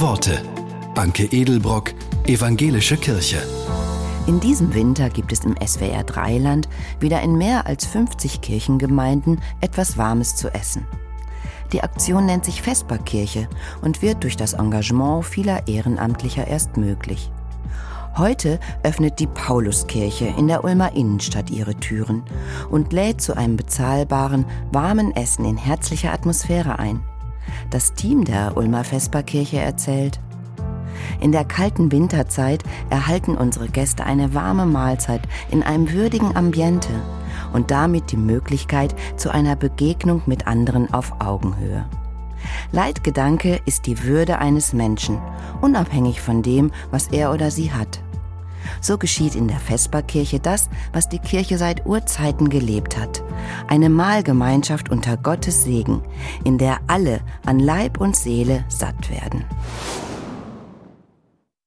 Worte. Anke Edelbrock, Evangelische Kirche. In diesem Winter gibt es im SWR Dreiland wieder in mehr als 50 Kirchengemeinden etwas Warmes zu essen. Die Aktion nennt sich Vesperkirche und wird durch das Engagement vieler Ehrenamtlicher erst möglich. Heute öffnet die Pauluskirche in der Ulmer Innenstadt ihre Türen und lädt zu einem bezahlbaren, warmen Essen in herzlicher Atmosphäre ein. Das Team der Ulmer Vesperkirche erzählt, in der kalten Winterzeit erhalten unsere Gäste eine warme Mahlzeit in einem würdigen Ambiente und damit die Möglichkeit zu einer Begegnung mit anderen auf Augenhöhe. Leitgedanke ist die Würde eines Menschen, unabhängig von dem, was er oder sie hat. So geschieht in der Vesperkirche das, was die Kirche seit Urzeiten gelebt hat. Eine Mahlgemeinschaft unter Gottes Segen, in der alle an Leib und Seele satt werden.